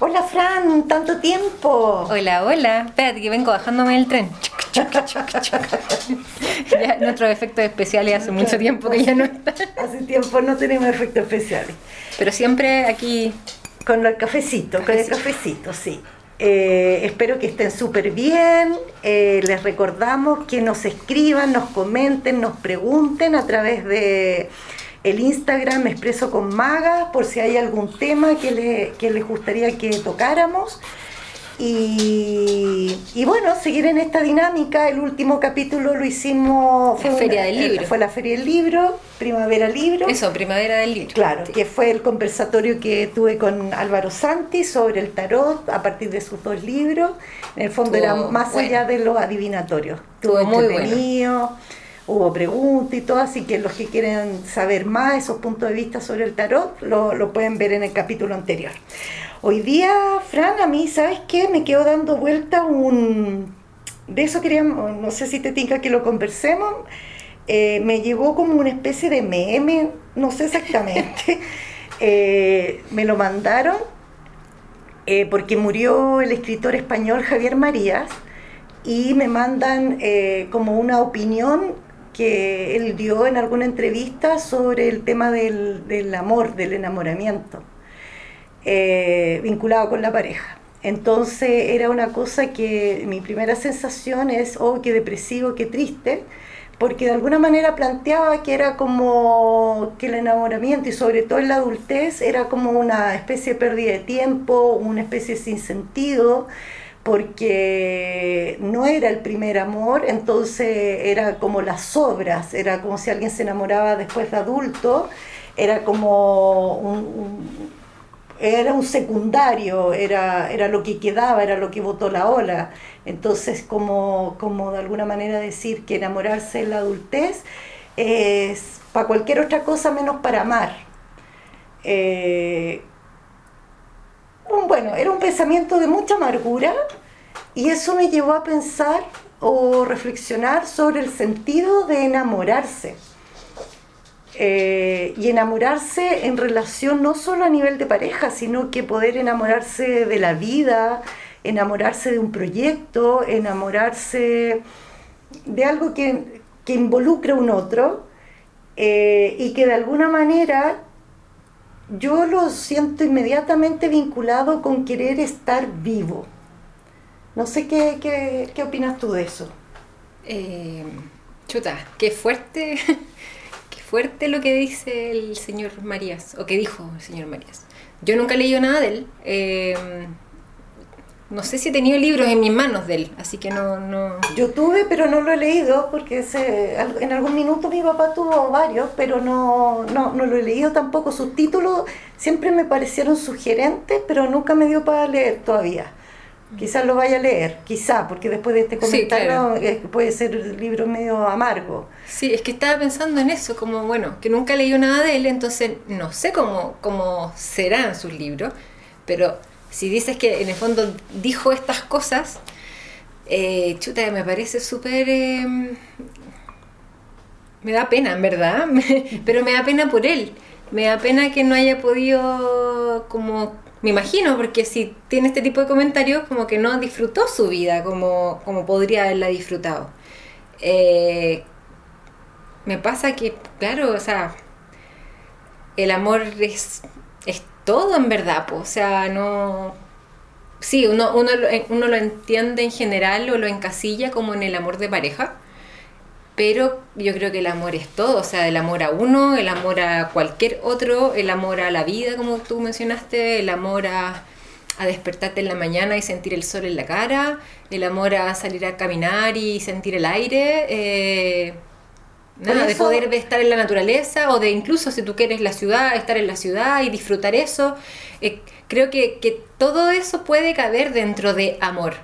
Hola Fran, tanto tiempo. Hola, hola. Espérate que vengo bajándome del tren. ya, nuestros efectos especiales hace mucho tiempo que ya no están. Hace tiempo no tenemos efectos especiales. Pero siempre aquí. Con el cafecito, con el cafecito, sí. Eh, espero que estén súper bien. Eh, les recordamos que nos escriban, nos comenten, nos pregunten a través de el Instagram Expreso con Maga por si hay algún tema que, le, que les gustaría que tocáramos. Y, y, bueno, seguir en esta dinámica. El último capítulo lo hicimos. Fue la Feria del Libro. Fue la Feria del Libro, Primavera Libro. Eso, Primavera del Libro. Claro, que fue el conversatorio que tuve con Álvaro Santi sobre el tarot a partir de sus dos libros. En el fondo era más allá de lo adivinatorio. Estuvo muy bueno hubo preguntas y todo, así que los que quieren saber más esos puntos de vista sobre el tarot lo, lo, pueden ver en el capítulo anterior. Hoy día, Fran, a mí, ¿sabes qué? Me quedo dando vuelta un... De eso queríamos, no sé si te tinca que lo conversemos, eh, me llegó como una especie de meme, no sé exactamente, eh, me lo mandaron eh, porque murió el escritor español Javier Marías y me mandan como una opinión que él dio en alguna entrevista sobre el tema del, del amor, del enamoramiento, eh, vinculado con la pareja. Entonces era una cosa que mi primera sensación es, oh, qué depresivo, qué triste, porque de alguna manera planteaba que era como que el enamoramiento y sobre todo la adultez era como una especie de pérdida de tiempo, una especie sin sentido, porque no era el primer amor, entonces era como las obras, era como si alguien se enamoraba después de adulto, era como un, era un secundario, era, era lo que quedaba, era lo que votó la ola. Entonces, como, como de alguna manera decir que enamorarse en la adultez es para cualquier otra cosa menos para amar. Eh, bueno, era un pensamiento de mucha amargura y eso me llevó a pensar o reflexionar sobre el sentido de enamorarse. Eh, y enamorarse en relación no solo a nivel de pareja, sino que poder enamorarse de la vida, enamorarse de un proyecto, enamorarse de algo que, que involucra a un otro eh, y que de alguna manera yo lo siento inmediatamente vinculado con querer estar vivo. No sé qué, qué, qué opinas tú de eso. Eh, chuta, qué fuerte, qué fuerte lo que dice el señor Marías, o que dijo el señor Marías. Yo nunca he leído nada de él. Eh, no sé si he tenido libros en mis manos de él, así que no, no... Yo tuve, pero no lo he leído, porque en algún minuto mi papá tuvo varios, pero no, no, no lo he leído tampoco. Sus títulos siempre me parecieron sugerentes, pero nunca me dio para leer todavía. Quizás lo vaya a leer, quizá, porque después de este comentario puede ser un libro medio amargo. Sí, es que estaba pensando en eso, como bueno, que nunca leído nada de él, entonces no sé cómo, cómo serán sus libros, pero si dices que en el fondo dijo estas cosas, eh, chuta, me parece súper... Em, me da pena, en verdad, pero me da pena por él. Me da pena que no haya podido, como, me imagino, porque si tiene este tipo de comentarios, como que no disfrutó su vida como, como podría haberla disfrutado. Eh, me pasa que, claro, o sea, el amor es, es todo en verdad, o sea, no... Sí, uno, uno, uno lo entiende en general o lo encasilla como en el amor de pareja, pero yo creo que el amor es todo, o sea, el amor a uno, el amor a cualquier otro, el amor a la vida, como tú mencionaste, el amor a, a despertarte en la mañana y sentir el sol en la cara, el amor a salir a caminar y sentir el aire. Eh, Nada, de poder estar en la naturaleza o de incluso si tú quieres la ciudad, estar en la ciudad y disfrutar eso. Eh, creo que, que todo eso puede caber dentro de amor.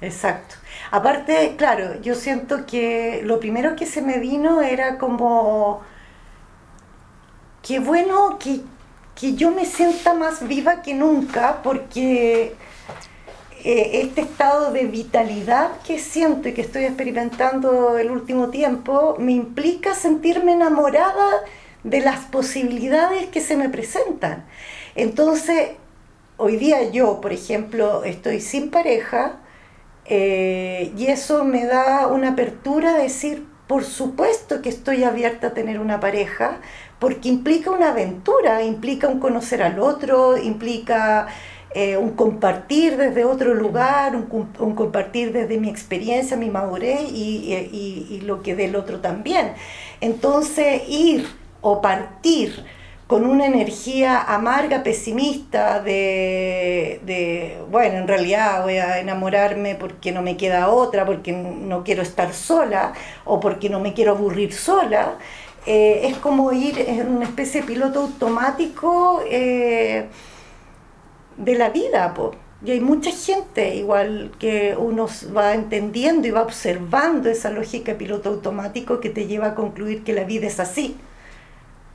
Exacto. Aparte, claro, yo siento que lo primero que se me vino era como, qué bueno que, que yo me sienta más viva que nunca, porque eh, este estado de vitalidad que siento y que estoy experimentando el último tiempo me implica sentirme enamorada de las posibilidades que se me presentan. Entonces, hoy día yo, por ejemplo, estoy sin pareja eh, y eso me da una apertura a decir, por supuesto que estoy abierta a tener una pareja, porque implica una aventura, implica un conocer al otro, implica eh, un compartir desde otro lugar, un, compartir desde mi experiencia, mi madurez y, y, y lo que del otro también. Entonces, ir o partir con una energía amarga, pesimista, de, de, bueno, en realidad voy a enamorarme porque no me queda otra, porque no quiero estar sola o porque no me quiero aburrir sola, eh, es como ir en una especie de piloto automático eh, de la vida. Po. Y hay mucha gente, igual que uno va entendiendo y va observando esa lógica de piloto automático que te lleva a concluir que la vida es así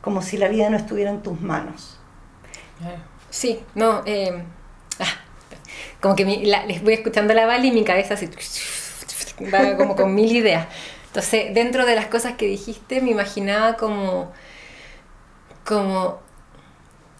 como si la vida no estuviera en tus manos. Sí, no, eh, ah, como que les voy escuchando la bala y mi cabeza así, va como con mil ideas. Entonces, dentro de las cosas que dijiste, me imaginaba como, como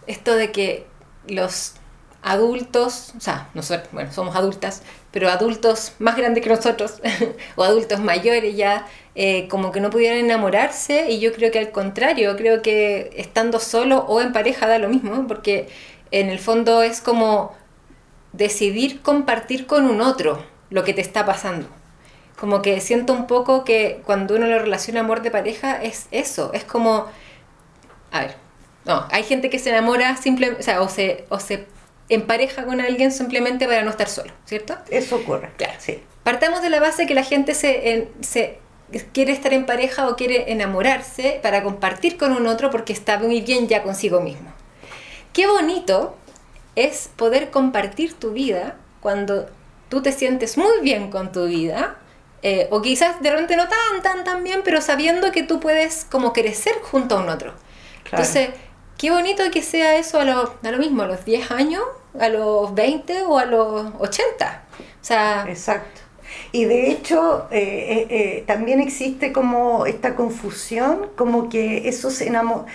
esto de que los adultos, o sea, nosotros, bueno, somos adultas, pero adultos más grandes que nosotros, o adultos mayores ya, eh, como que no pudieran enamorarse, y yo creo que al contrario, creo que estando solo o en pareja da lo mismo, porque en el fondo es como decidir compartir con un otro lo que te está pasando. Como que siento un poco que cuando uno lo relaciona amor de pareja es eso, es como, a ver, no, hay gente que se enamora simplemente, o sea, o se, o se en pareja con alguien simplemente para no estar solo, ¿cierto? Eso ocurre. Claro. Sí. Partamos de la base que la gente se, se quiere estar en pareja o quiere enamorarse para compartir con un otro porque está muy bien ya consigo mismo. Qué bonito es poder compartir tu vida cuando tú te sientes muy bien con tu vida, eh, o quizás de repente no tan, tan, tan bien, pero sabiendo que tú puedes como crecer junto a un otro. Entonces, qué bonito que sea eso a lo, a lo mismo, a los 10 años, a los 20 o a los 80. O sea, Exacto. Y de hecho, eh, eh, eh, también existe como esta confusión, como que esos enamor...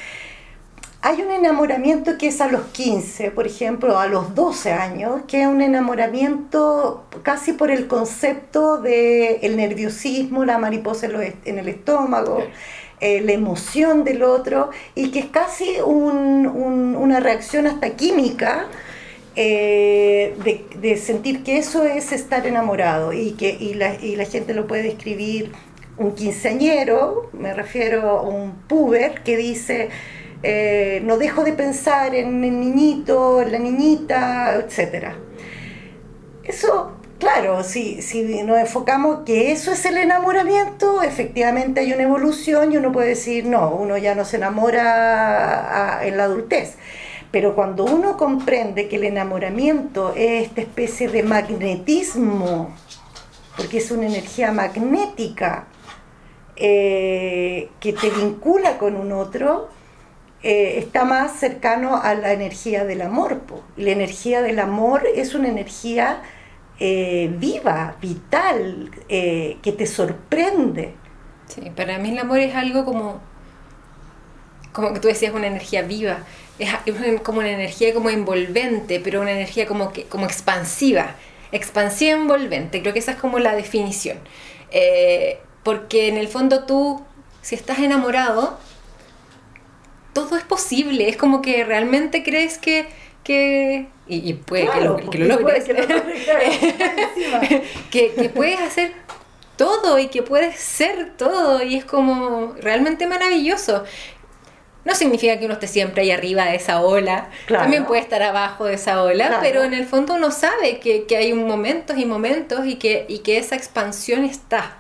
Hay un enamoramiento que es a los 15, por ejemplo, a los 12 años, que es un enamoramiento casi por el concepto del el nerviosismo, la mariposa en el estómago, la emoción del otro, y que es casi un, una reacción hasta química eh, de, sentir que eso es estar enamorado y que y la, y la gente lo puede describir un quinceañero, me refiero a un puber que dice eh, no dejo de pensar en el niñito, en la niñita, etc. Eso, claro, si, si nos enfocamos que eso es el enamoramiento, efectivamente hay una evolución y uno puede decir, no, uno ya no se enamora en la adultez. Pero cuando uno comprende que el enamoramiento es esta especie de magnetismo, porque es una energía magnética eh, que te vincula con un otro, eh, está más cercano a la energía del amor. La energía del amor es una energía eh, viva, vital, que te sorprende. Sí, para mí el amor es algo como, como que tú decías, una energía viva es, como una energía como envolvente, pero una energía como, que, como expansiva, expansiva envolvente, creo que esa es como la definición. Eh, porque en el fondo tú, si estás enamorado, todo es posible, es como que realmente crees que... que y, puede que lo, que lo logres, que, que puedes hacer todo y que puedes ser todo y es como realmente maravilloso. No significa que uno esté siempre ahí arriba de esa ola, también puede estar abajo de esa ola, pero en el fondo uno sabe que, que, hay momentos y momentos y que, y que esa expansión está.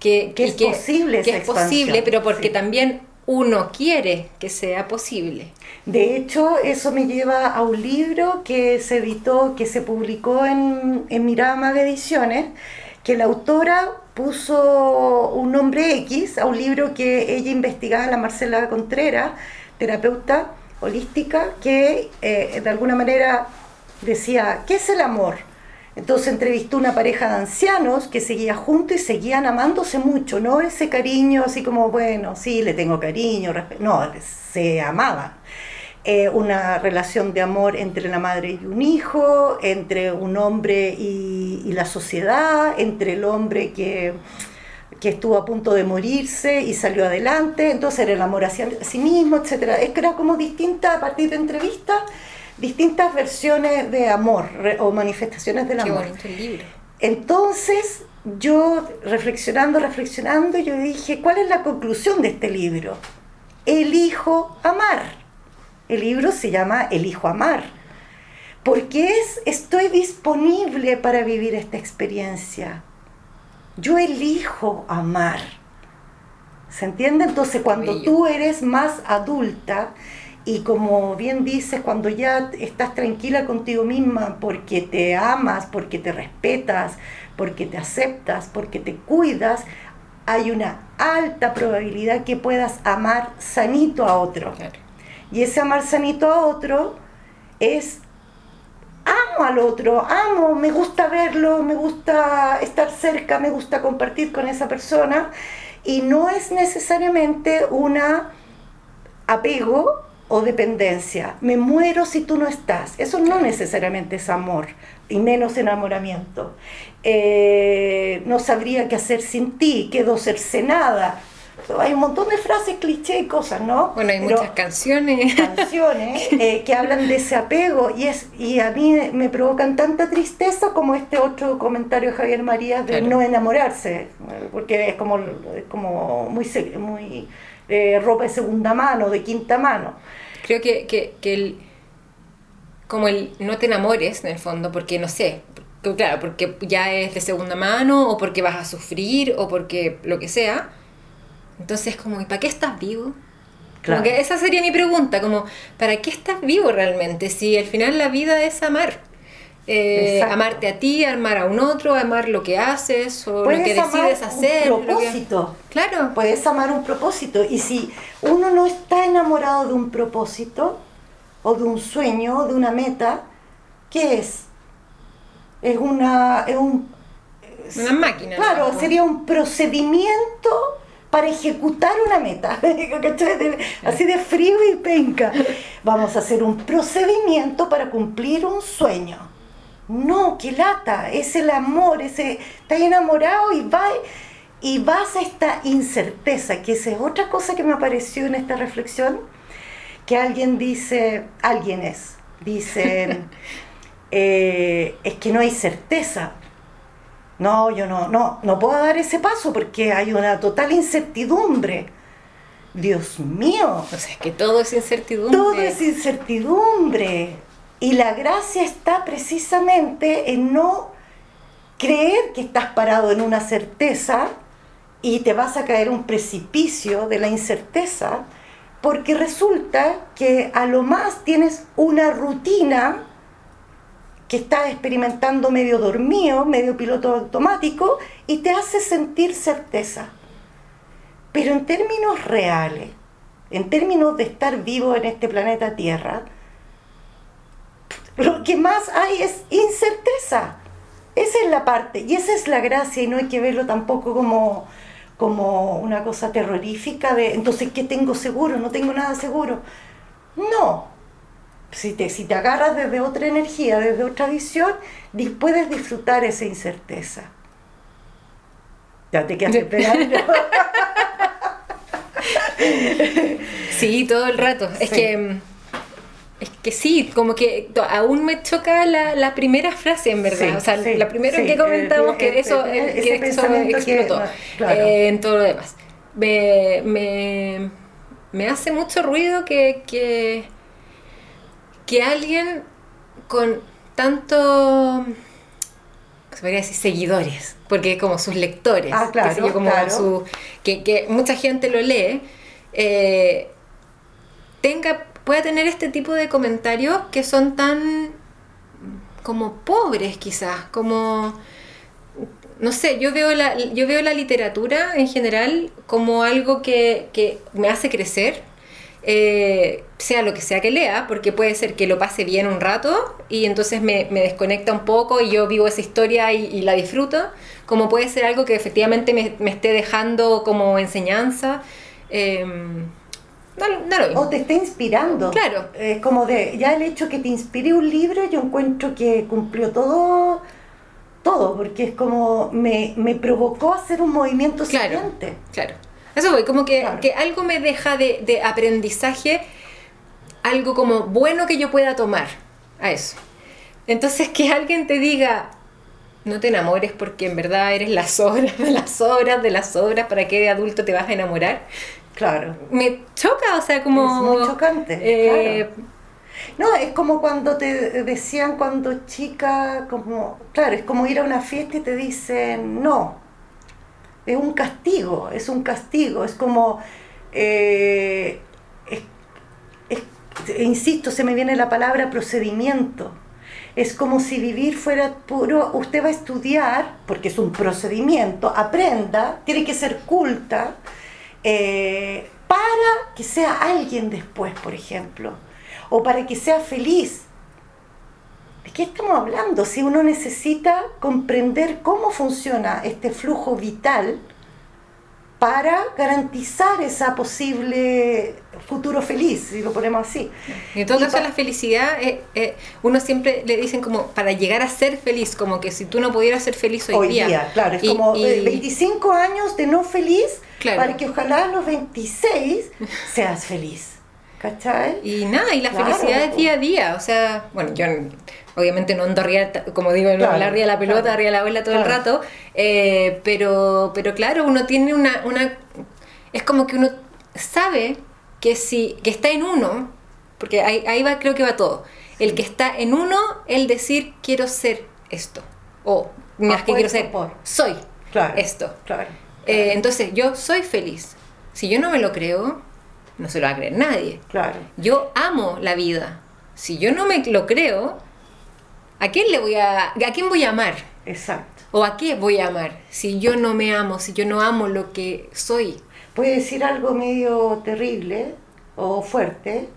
Que, que es posible que es posible, pero porque también uno quiere que sea posible. De hecho, eso me lleva a un libro que se editó, que se publicó en, en Mirama Ediciones, que la autora puso un nombre X a un libro que ella investigaba, la Marcela Contreras, terapeuta holística, que eh, de alguna manera decía, ¿qué es el amor? Entonces entrevistó una pareja de ancianos que seguía juntos y seguían amándose mucho, no ese cariño así como, bueno, sí, le tengo cariño, no, se amaban. Eh, una relación de amor entre la madre y un hijo, entre un hombre y, y la sociedad, entre el hombre que, que, estuvo a punto de morirse y salió adelante, entonces era el amor hacia sí mismo, etc. Es que era como distinta a partir de entrevistas, distintas versiones de amor o manifestaciones del Qué amor. bonito el libro. Entonces, yo reflexionando, reflexionando, yo dije, ¿cuál es la conclusión de este libro? Elijo amar. El libro se llama Elijo amar, porque es, estoy disponible para vivir esta experiencia. Yo elijo amar. ¿Se entiende? Entonces, cuando tú eres más adulta y como bien dices, cuando ya estás tranquila contigo misma porque te amas, porque te respetas, porque te aceptas, porque te cuidas, hay una alta probabilidad que puedas amar sanito a otro. Claro. Y ese amar sanito a otro es amo al otro, amo, me gusta verlo, me gusta estar cerca, me gusta compartir con esa persona y no es necesariamente una apego o dependencia. Me muero si tú no estás. Eso no necesariamente es amor y menos enamoramiento. Eh, no sabría qué hacer sin ti, quedo cercenada. Hay un montón de frases, cliché y cosas, ¿no? Bueno, hay Pero- muchas canciones. canciones eh, que hablan de ese apego y es y a mí me provocan tanta tristeza como este otro comentario de Javier Marías de Claro. no enamorarse porque es como como muy muy eh, ropa de segunda mano de quinta mano Creo que, que, que el, como el no te enamores en el fondo, porque no sé, claro, porque ya es de segunda mano o porque vas a sufrir o porque lo que sea. Entonces como, ¿y para qué estás vivo? Claro. Como que esa sería mi pregunta, como, ¿para qué estás vivo realmente? Si al final la vida es amar. Eh, amarte a ti, amar a un otro, amar lo que haces o lo que amar decides hacer. un que- propósito Claro. puedes amar un propósito y si uno no está enamorado de un propósito o de un sueño o de una meta ¿qué es? es una es un Una máquina. Claro, ¿no? sería un procedimiento para ejecutar una meta. Así de frío y penca. Vamos a hacer un procedimiento para cumplir un sueño. No, qué lata, es el amor, ese, estás enamorado y, va, y vas a esta incerteza, que esa es otra cosa que me apareció en esta reflexión, que alguien dice, alguien es, dicen, eh, es que no hay certeza. No, yo no, no, no puedo dar ese paso porque hay una total incertidumbre. Dios mío, O sea, es que todo es incertidumbre. todo es incertidumbre. Y la gracia está precisamente en no creer que estás parado en una certeza y te vas a caer un precipicio de la incerteza, porque resulta que a lo más tienes una rutina que estás experimentando medio dormido, medio piloto automático, y te hace sentir certeza. Pero en términos reales, en términos de estar vivo en este planeta Tierra, lo que más hay es incerteza. Esa es la parte, y esa es la gracia, y no hay que verlo tampoco como, como una cosa terrorífica de, entonces, ¿qué tengo seguro? No tengo nada seguro. No. Si te, si te agarras desde otra energía, desde otra visión, puedes disfrutar esa incerteza. Ya te quedaste esperando. Sí, todo el rato. Es que es que sí, como que aún me choca la, la primera frase, en verdad. Sí, o sea, sí, la primera sí, que comentamos el- que eso, eh, ese que eso que- explotó claro. eh, en todo lo demás. Me, me, me hace mucho ruido que, que, que alguien con tanto se podría decir seguidores, porque como sus lectores, Ah, claro, yo, como claro. su- que, que mucha gente lo lee, eh, tenga, pueda tener este tipo de comentarios que son tan como pobres quizás, como no sé, yo veo la, yo veo la literatura en general como algo que, que me hace crecer, eh, sea lo que sea que lea, porque puede ser que lo pase bien un rato y entonces me, me desconecta un poco y yo vivo esa historia y, y la disfruto, como puede ser algo que efectivamente me, me esté dejando como enseñanza. eh, no, no lo mismo. O te está inspirando. Claro. Es como de, ya el hecho que te inspire un libro, yo encuentro que cumplió todo, todo, porque es como, me, me provocó hacer un movimiento Claro, siguiente. claro. Eso voy, como que, Claro. que algo me deja de, de aprendizaje, algo como bueno que yo pueda tomar a eso. Entonces que alguien te diga, no te enamores porque en verdad eres las obras de las obras de las obras, ¿para qué de adulto te vas a enamorar? Claro. Me choca, o sea, como... Es muy chocante, eh, No, es como cuando te decían cuando chica, como, claro, es como ir a una fiesta y te dicen, no, es un castigo, es un castigo, es como, eh, es- insisto, se me viene la palabra procedimiento. Es como si vivir fuera puro, usted va a estudiar, porque es un procedimiento, aprenda, tiene que ser culta, eh, para que sea alguien después, por ejemplo, o para que sea feliz. ¿De qué estamos hablando? Si uno necesita comprender cómo funciona este flujo vital para garantizar esa posible futuro feliz, si lo ponemos así. En todo Y caso, la felicidad, eh, eh, uno siempre le dicen como para llegar a ser feliz, como que si tú no pudieras ser feliz hoy, Hoy día, claro, es Y- como y- eh, 25 años de no feliz Claro. para que ojalá a los 26 seas feliz. ¿Cachai? Y nada, y la Claro. felicidad es día a día. O sea, bueno, yo obviamente no ando arriba, como digo, no Claro, arriba de la pelota, claro. arriba de la bola todo el rato. eh, pero, pero claro, uno tiene una, una. Es como que uno sabe que si que está en uno, porque ahí, ahí va, creo que va todo. El que está en uno, el decir quiero ser esto. O más que quiero ser, por. soy esto. Eh, entonces, yo soy feliz. Si yo no me lo creo, no se lo va a creer nadie. Claro. Yo amo la vida. Si yo no me lo creo, ¿a quién le voy a a quién voy a amar? Exacto. ¿O a qué voy a amar? Si yo no me amo, si yo no amo lo que soy. Puede decir algo medio terrible o fuerte,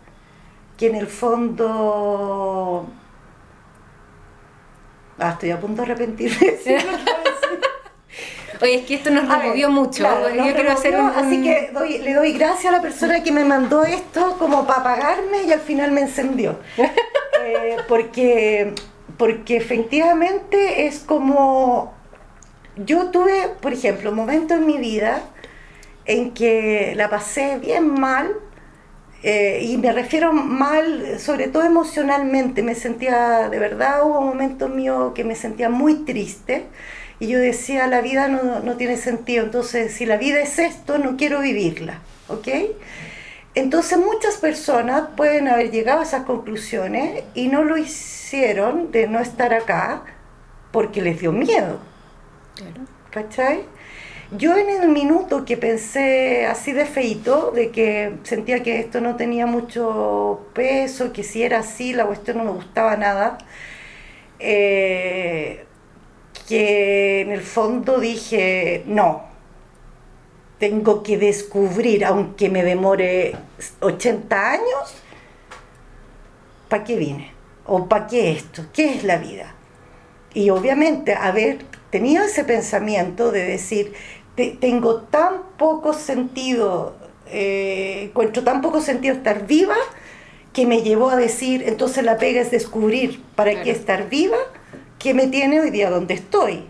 que en el fondo... Ah, estoy a punto de arrepentirme. de decir. Oye, es que esto nos ver, removió mucho. claro, yo nos quiero hacer un, removió, Así que doy- le doy gracias a la persona que me mandó esto como para pagarme y al final me encendió. Eh, porque, porque efectivamente es como... Yo tuve, por ejemplo, momentos en mi vida en que la pasé bien mal, eh, y me refiero mal, sobre todo emocionalmente, me sentía, de verdad, hubo momentos míos que me sentía muy triste, y yo decía, la vida no, no tiene sentido, entonces si la vida es esto, no quiero vivirla, ¿ok? Entonces muchas personas pueden haber llegado a esas conclusiones y no lo hicieron de no estar acá porque les dio miedo. Claro. ¿cachai? Yo en el minuto que pensé así de feito, de que sentía que esto no tenía mucho peso, que si era así la cuestión no me gustaba nada, eh, que en el fondo dije, no, tengo que descubrir, aunque me demore 80 años, ¿para qué vine? ¿O para qué esto? ¿Qué es la vida? Y obviamente haber tenido ese pensamiento de decir, "Te- tengo tan poco sentido, eh, encuentro tan poco sentido estar viva, que me llevó a decir, entonces la pega es descubrir para qué estar viva, que me tiene hoy día donde estoy.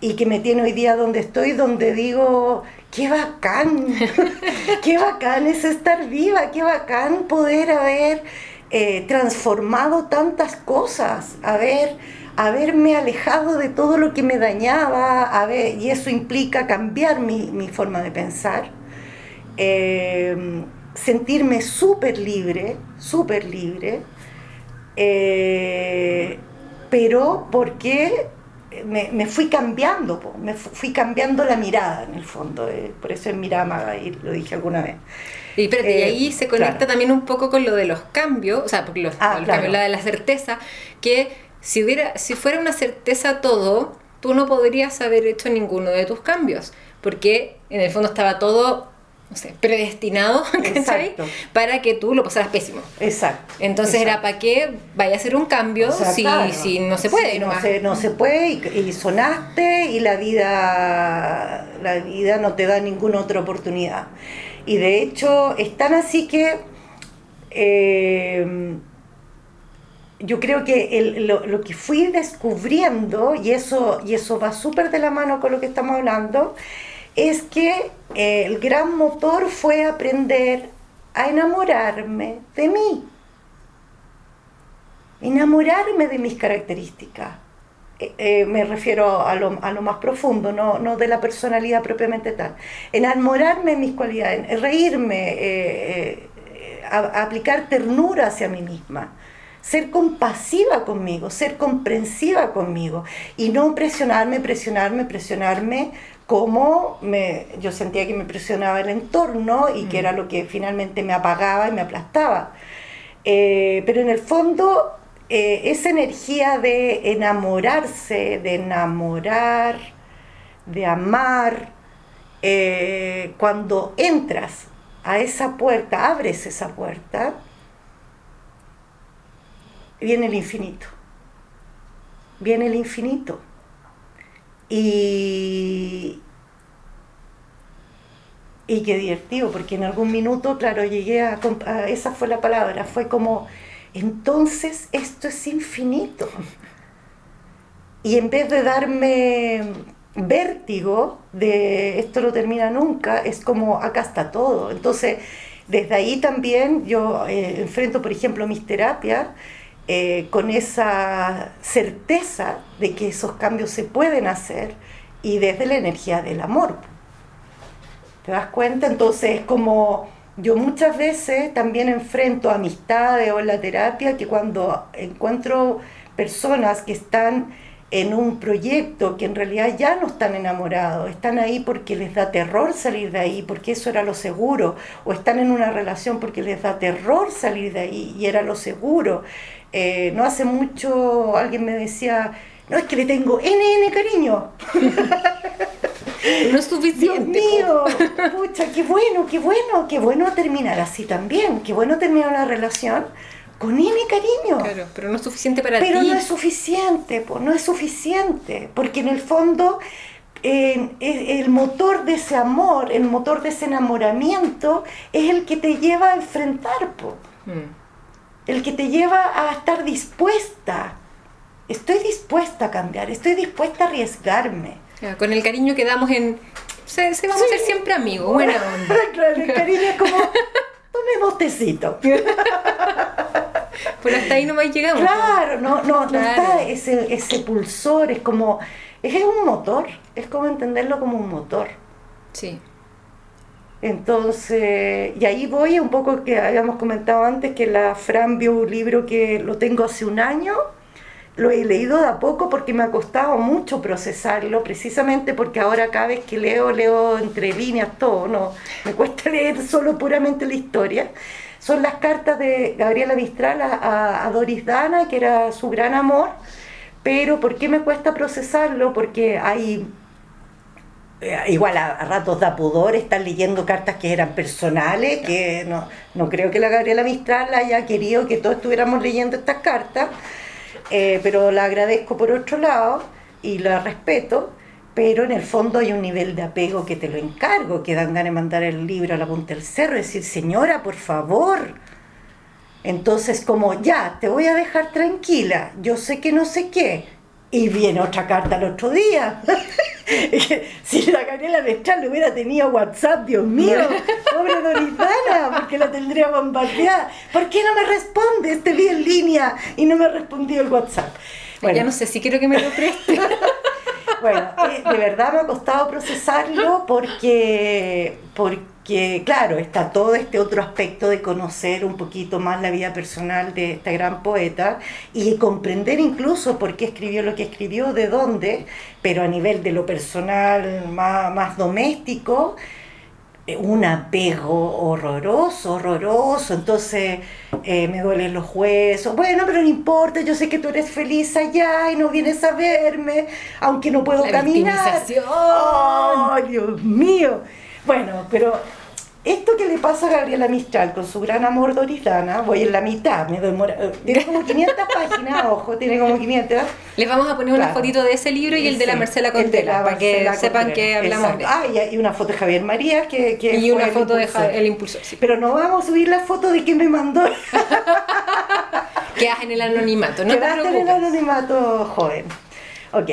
Y que me tiene hoy día donde estoy, donde digo, qué bacán, qué bacán es estar viva, qué bacán poder haber eh, transformado tantas cosas, haber, haberme alejado de todo lo que me dañaba, haber, y eso implica cambiar mi, mi forma de pensar, eh, sentirme súper libre, súper libre, eh, pero porque me, me fui cambiando, po, me fu- fui cambiando la mirada en el fondo, eh, por eso es mirada, y lo dije alguna vez. Y, espérate, y Eh, ahí se conecta claro. también un poco con lo de los cambios, o sea, porque los, Ah, los claro. cambios, la de la certeza, que si hubiera, si fuera una certeza todo, tú no podrías haber hecho ninguno de tus cambios, porque en el fondo estaba todo, no sé, predestinado, ¿cachai? Para que tú lo pasaras pésimo. Exacto. Entonces era para qué vaya a hacer un cambio O sea, si, claro, si no se puede sí, no, se, no se puede y, y sonaste y la vida, la vida no te da ninguna otra oportunidad. Y de hecho, es tan así que eh, yo creo que el- lo, lo que fui descubriendo, y eso, y eso va súper de la mano con lo que estamos hablando, es que eh, el gran motor fue aprender a enamorarme de mí, enamorarme de mis características. Eh, eh, me refiero a lo, a lo más profundo, no, no de la personalidad propiamente tal. Enamorarme de mis cualidades, reírme, aplicar ternura hacia mí misma, ser compasiva conmigo, ser comprensiva conmigo y no presionarme, presionarme, presionarme como me, yo sentía que me presionaba el entorno y que Mm. era lo que finalmente me apagaba y me aplastaba. Eh, pero en el fondo, eh, esa energía de enamorarse, de enamorar, de amar, eh, cuando entras a esa puerta, abres esa puerta, viene el infinito. Viene el infinito. Y, y qué divertido, porque en algún minuto, claro, llegué a, a- esa fue la palabra, fue como, entonces esto es infinito. Y en vez de darme vértigo de esto no termina nunca, es como acá está todo. Entonces, desde ahí también yo eh, enfrento, por ejemplo, mis terapias eh, con esa certeza de que esos cambios se pueden hacer y desde la energía del amor. ¿Te das cuenta? Entonces es como yo muchas veces también enfrento amistades o en la terapia que cuando encuentro personas que están en un proyecto que en realidad ya no están enamorados, están ahí porque les da terror salir de ahí, porque eso era lo seguro, o están en una relación porque les da terror salir de ahí y era lo seguro. Eh, no hace mucho alguien me decía, no es que le tengo NN cariño, No es Dios suficiente. mío, pucha, qué bueno, qué bueno, qué bueno terminar así también, qué bueno terminar una relación con N cariño. Claro, pero no es suficiente para Pero ti. no es suficiente, po, no es suficiente, porque en el fondo eh, el el motor de ese amor, el motor de ese enamoramiento es el que te lleva a enfrentar, po, Mm. El que te lleva a estar dispuesta. Estoy dispuesta a cambiar, estoy dispuesta a arriesgarme. Con el cariño que damos en. Se, se vamos a ser siempre amigos, buena onda. Claro, el cariño es como, tomemos tecito. Pero hasta ahí nomás llegamos. Claro, no, no, no Claro. está ese, ese pulsor, es como, es un motor, es como entenderlo como un motor. Sí. Entonces, y ahí voy un poco que habíamos comentado antes que la Fran vio un libro que lo tengo hace un año, lo he leído de a poco porque me ha costado mucho procesarlo, precisamente porque ahora cada vez que leo, leo entre líneas todo, no, me cuesta leer solo puramente la historia. Son las cartas de Gabriela Mistral a, a- Doris Dana, que era su gran amor, pero ¿por qué me cuesta procesarlo? Porque hay eh, igual a, ratos da pudor estar leyendo cartas que eran personales, que no, no creo que la Gabriela Mistral haya querido que todos estuviéramos leyendo estas cartas, eh, pero la agradezco por otro lado y la respeto, pero en el fondo hay un nivel de apego que te lo encargo, que dan ganas de mandar el libro a la punta del cerro decir, señora, por favor. Entonces, como ya, te voy a dejar tranquila, yo sé que no sé qué. Y viene otra carta el otro día. si la Gabriela Mestral hubiera tenido WhatsApp, Dios mío, pobre Doritana, porque la tendría bombardeada. ¿Por qué no me responde? Te vi en línea y no me ha respondido el WhatsApp. Ya no sé si quiero que me lo preste. Bueno, eh, de verdad me ha costado procesarlo porque, porque, claro, está todo este otro aspecto de conocer un poquito más la vida personal de esta gran poeta y comprender incluso por qué escribió lo que escribió, de dónde, pero a nivel de lo personal más, más doméstico, eh, un apego horroroso, horroroso, entonces eh, me duelen los huesos, bueno, pero no importa, yo sé que tú eres feliz allá y no vienes a verme, aunque no puedo La caminar. ¡Ay, Dios mío! Bueno, pero esto que le pasa a Gabriela Mistral con su gran amor Dorisdana, voy en la mitad, me demora, eh, tiene como 500 páginas, ojo, tiene como 500. Les vamos a poner una Claro. fotito de ese libro y el de la Marcela el de Contreras, la para que sepan que hablamos de exacto. Ah, y, una foto de Javier María que, que Y una el foto de impulsor. Ja- el impulsor, sí. Pero no vamos a subir la foto de que me mandó. Quedas en el anonimato, no te Quedaste en el anonimato joven. Ok,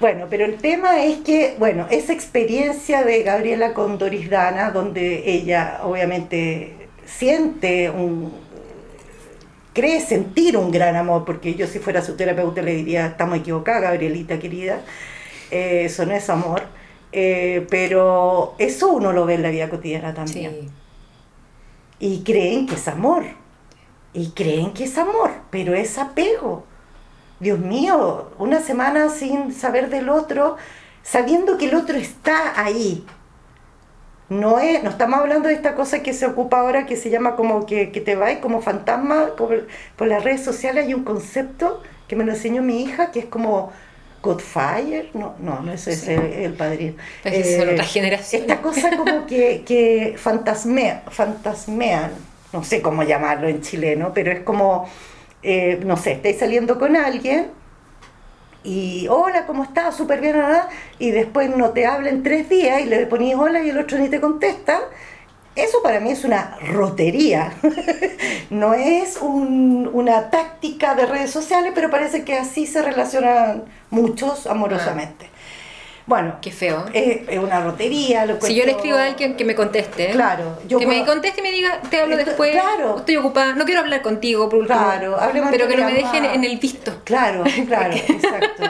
bueno, pero el tema es que, bueno, esa experiencia de Gabriela con Doris Dana, donde ella obviamente siente un, cree sentir un gran amor, porque yo si fuera su terapeuta le diría, estamos equivocadas, Gabrielita querida, eh, eso no es amor, eh, pero eso uno lo ve en la vida cotidiana también Sí. y creen que es amor. Y creen que es amor, pero es apego. Dios mío, una semana sin saber del otro, sabiendo que el otro está ahí. No, es, no estamos hablando de esta cosa que se ocupa ahora que se llama como que, que te va y como fantasma. Por, por las redes sociales hay un concepto que me lo enseñó mi hija que es como Godfire. No, no, no es ese el, padrino. Esas son otras generaciones. Esta cosa como que, que fantasmea, fantasmean, no sé cómo llamarlo en chileno, pero es como, eh, no sé, estáis saliendo con alguien y hola, ¿cómo estás? Súper bien, ¿verdad? y después no te habla en tres días y le ponís hola y el otro ni te contesta. Eso para mí es una rotería, no es un- una táctica de redes sociales, pero parece que así se relacionan muchos amorosamente. Bueno, Qué feo. es, es una rotería. Lo Si yo le escribo a alguien que me conteste, Claro, yo que me conteste y me diga, te hablo Esto- después, claro. estoy ocupada, no quiero hablar contigo por último, Claro, hablemos pero que no me dejen en el visto. Claro, claro, exacto.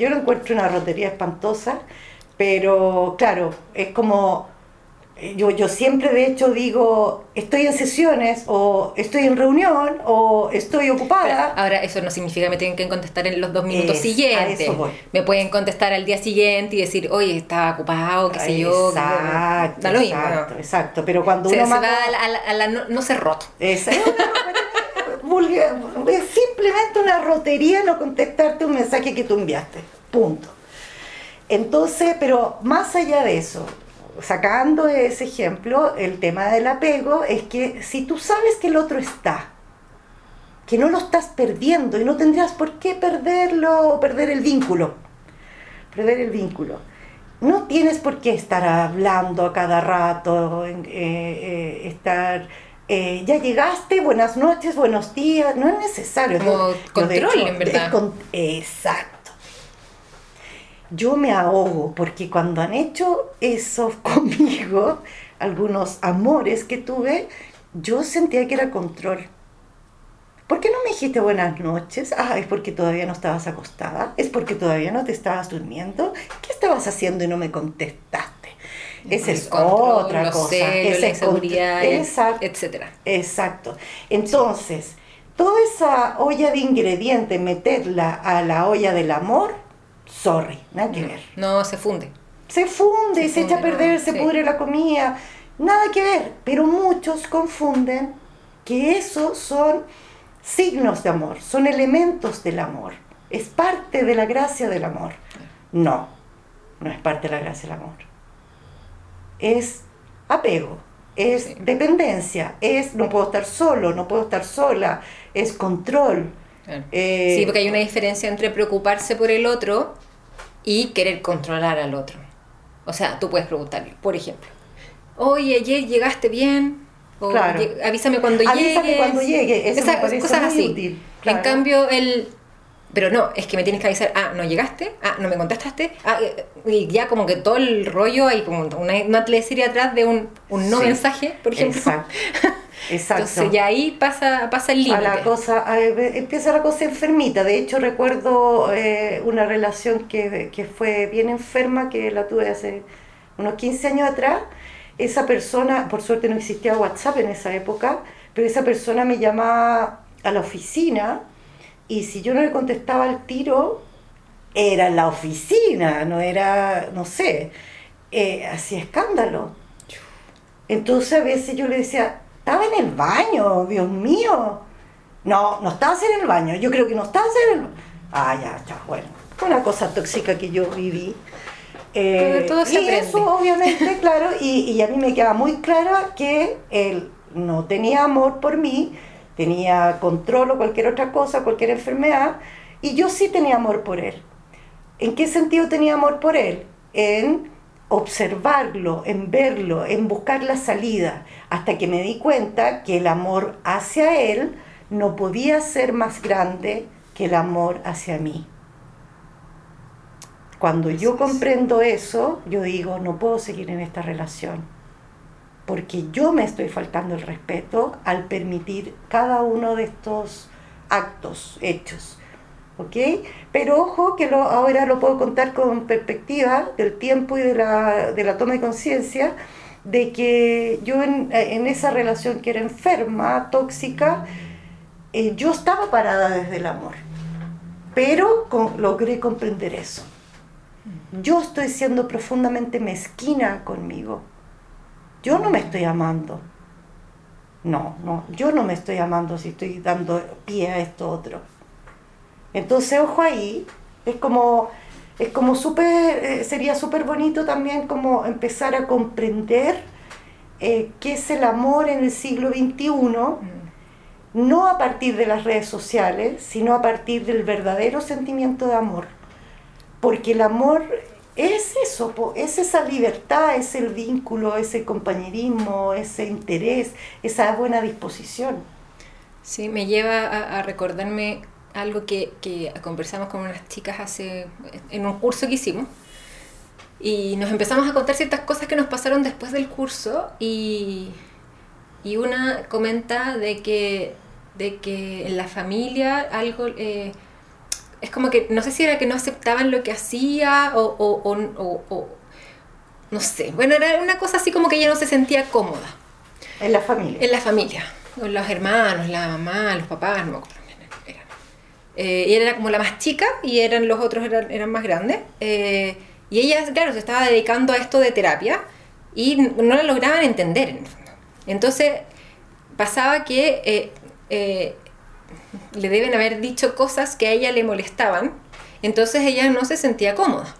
Yo lo encuentro una rotería espantosa, pero claro, es como, yo, yo siempre de hecho digo, estoy en sesiones, o estoy en reunión, o estoy ocupada. Ahora, eso no significa que me tienen que contestar en los dos minutos Es- a siguientes. eso voy. Me pueden contestar al día siguiente y decir, oye, estaba ocupado, qué sé yo. Exacto, da lo mismo. exacto, exacto. Pero cuando Se, uno se manda- va a la, a la- a la no, no ser roto. Vulgar- es simplemente una rotería no contestarte un mensaje que tú enviaste. Punto. Entonces, pero más allá de eso, sacando ese ejemplo, el tema del apego es que si tú sabes que el otro está, que no lo estás perdiendo y no tendrías por qué perderlo o perder el vínculo, perder el vínculo. No tienes por qué estar hablando a cada rato, eh, eh, estar, eh, ya llegaste, buenas noches, buenos días, no es necesario. Como control, en verdad. con- exacto. Yo me ahogo porque cuando han hecho eso conmigo, algunos amores que tuve, yo sentía que era control. ¿Por qué no me dijiste buenas noches? Ah, es porque todavía no estabas acostada. Es porque todavía no te estabas durmiendo. ¿Qué estabas haciendo y no me contestaste? Esa es control, otra cosa. celos, la es control. inseguridad, Exacto. etcétera. Exacto. Entonces, toda esa olla de ingredientes, meterla a la olla del amor, sorry, nada que ver. No se funde. Se funde, Se se, echa a perder, ¿no? se Sí. pudre la comida, nada que ver. Pero muchos confunden que esos son signos de amor, son elementos del amor, es parte de la gracia del amor. No, no es parte de la gracia del amor. Es apego, es Sí. dependencia, es no puedo estar solo, no puedo estar sola, es control. Claro. Eh, sí, porque hay una diferencia entre preocuparse por el otro y querer controlar al otro. O sea, tú puedes preguntarle, por ejemplo, oye, ayer llegaste bien, o Claro. "Lle- avísame cuando Avísame llegues. cuando llegue, eso me parece cosas muy así. útil, claro. En cambio, el... Pero no, es que me tienes que avisar, ah, no llegaste, ah, no me contestaste, ah, eh, y ya como que todo el rollo hay como una, una teleserie atrás de un, un no Sí. mensaje, por ejemplo. Exacto. Exacto. Entonces ya ahí pasa, pasa el a límite. la cosa, a- empieza la cosa enfermita. De hecho, recuerdo eh, una relación que, que fue bien enferma, que la tuve hace unos 15 años atrás. Esa persona, por suerte no existía WhatsApp en esa época, pero esa persona me llamaba a la oficina y si yo no le contestaba al tiro, era en la oficina, no era, no sé, eh, hacía escándalo. Entonces a veces yo le decía, estaba en el baño, Dios mío. No, no estabas en el baño, yo creo que no estabas en el baño. Ah, ya, ya, bueno. Fue una cosa tóxica que yo viví. Eh, todo se y aprende. eso obviamente, claro, y, y a mí me queda muy claro que él no tenía amor por mí, tenía control o cualquier otra cosa, cualquier enfermedad, y yo sí tenía amor por él. ¿En qué sentido tenía amor por él? En observarlo, en verlo, en buscar la salida, hasta que me di cuenta que el amor hacia él no podía ser más grande que el amor hacia mí. Cuando yo comprendo eso, yo digo, no puedo seguir en esta relación, porque yo me estoy faltando el respeto al permitir cada uno de estos actos, hechos. ¿Ok? Pero ojo que lo, ahora lo puedo contar con perspectiva del tiempo y de la, de la toma de conciencia de que yo en, en, esa relación que era enferma, tóxica, eh, yo estaba parada desde el amor, pero con, logré comprender eso. Yo estoy siendo profundamente mezquina conmigo. Yo no me estoy amando. No, no, yo no me estoy amando si estoy dando pie a esto otro. Entonces, ojo ahí, es como, es como súper, eh, sería súper bonito también como empezar a comprender eh, qué es el amor en el siglo XXI, no a partir de las redes sociales, sino a partir del verdadero sentimiento de amor. Porque el amor es eso, po, es esa libertad, es el vínculo, ese compañerismo, ese interés, esa buena disposición. Sí, me lleva a, recordarme algo que, que, conversamos con unas chicas hace en un curso que hicimos y nos empezamos a contar ciertas cosas que nos pasaron después del curso y, y una comenta de que, de que en la familia algo... Eh, es como que, no sé si era que no aceptaban lo que hacía o, o, o, o, no sé, bueno, era una cosa así como que ella no se sentía cómoda. En la familia. En la familia, con los hermanos, la mamá, los papás, no me acuerdo. Eran. Eh, ella era como la más chica y eran los otros eran, eran más grandes. Eh, y ella, claro, se estaba dedicando a esto de terapia y no la lograban entender en el fondo. Entonces pasaba que eh, eh, le deben haber dicho cosas que a ella le molestaban, entonces ella no se sentía cómoda.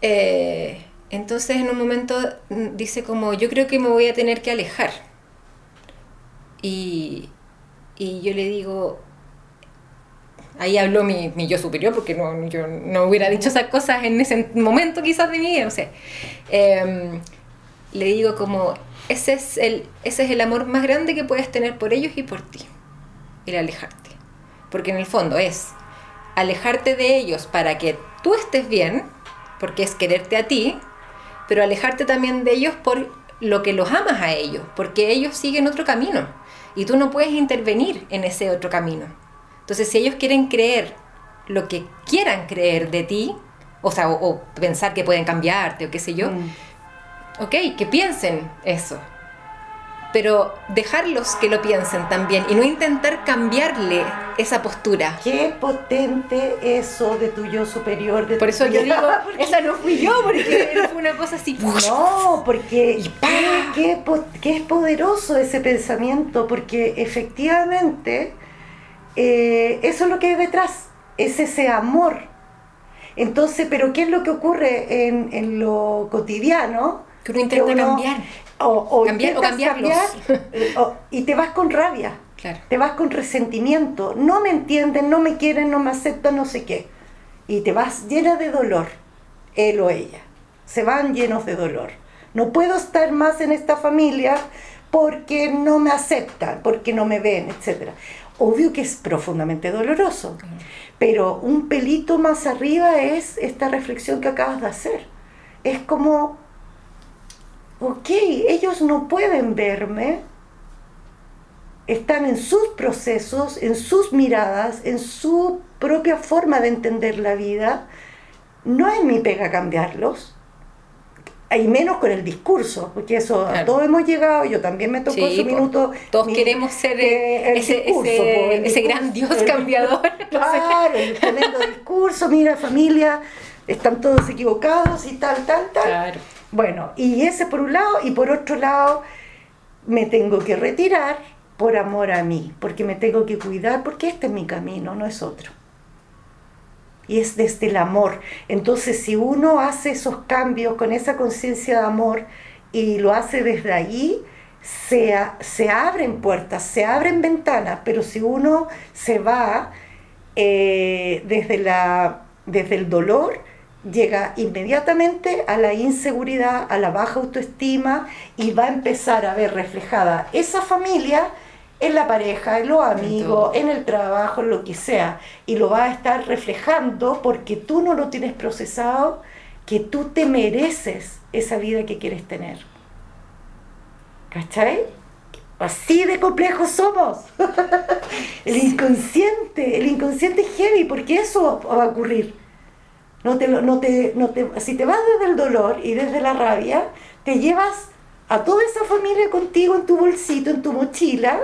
Eh, entonces en un momento dice como, yo creo que me voy a tener que alejar. Y, y yo le digo, ahí habló mi, yo superior, porque no, yo no hubiera dicho esas cosas en ese momento quizás de mi vida. Eh, le digo como, ese es, el, ese es el amor más grande que puedes tener por ellos y por ti, el alejarte. Porque en el fondo es alejarte de ellos para que tú estés bien, porque es quererte a ti, pero alejarte también de ellos por lo que los amas a ellos, porque ellos siguen otro camino y tú no puedes intervenir en ese otro camino. Entonces, si ellos quieren creer lo que quieran creer de ti, o sea, o, o pensar que pueden cambiarte o qué sé yo, mm. ok, que piensen eso. Pero dejarlos que lo piensen también y no intentar cambiarle esa postura. Qué potente eso de tu yo superior. De Por eso yo digo, esa no fui yo, porque fue una cosa así. No, porque qué, qué, qué es poderoso ese pensamiento, porque efectivamente eh, eso es lo que hay detrás, es ese amor. Entonces, pero ¿qué es lo que ocurre en, en lo cotidiano? Que uno intenta que uno, cambiar. O, o, cambiar, o cambiarlos. Cambiar, o, y te vas con rabia, claro. te vas con resentimiento. No me entienden, no me quieren, no me aceptan, no sé qué. Y te vas llena de dolor, él o ella. Se van llenos de dolor. No puedo estar más en esta familia porque no me aceptan, porque no me ven, etcétera obvio que es profundamente doloroso, pero un pelito más arriba es esta reflexión que acabas de hacer. Es como, ok, ellos no pueden verme, están en sus procesos, en sus miradas, en su propia forma de entender la vida, no es mi pega cambiarlos, y menos con el discurso, porque eso claro. a todos hemos llegado, yo también me tocó sí, su minuto. Todos mi, queremos ser eh, ese, discurso, ese, el ese discurso, gran Dios el, cambiador. Claro, el tremendo discurso, mira familia, están todos equivocados y tal, tal, tal. Claro. Bueno, y ese por un lado, y por otro lado, me tengo que retirar por amor a mí, porque me tengo que cuidar, porque este es mi camino, no es otro. y es desde el amor. Entonces, si uno hace esos cambios con esa conciencia de amor y lo hace desde ahí, se, se, abren puertas, se abren ventanas, pero si uno se va eh, desde, la, desde el dolor, llega inmediatamente a la inseguridad, a la baja autoestima y va a empezar a ver reflejada esa familia en la pareja, en los amigos, en el trabajo, en lo que sea. Y lo va a estar reflejando porque tú no lo tienes procesado, que tú te mereces esa vida que quieres tener. ¿Cachai? Así de complejos somos. el inconsciente, el inconsciente es heavy, porque eso va a ocurrir. No te, no te, no te, si te vas desde el dolor y desde la rabia, te llevas a toda esa familia contigo en tu bolsito, en tu mochila,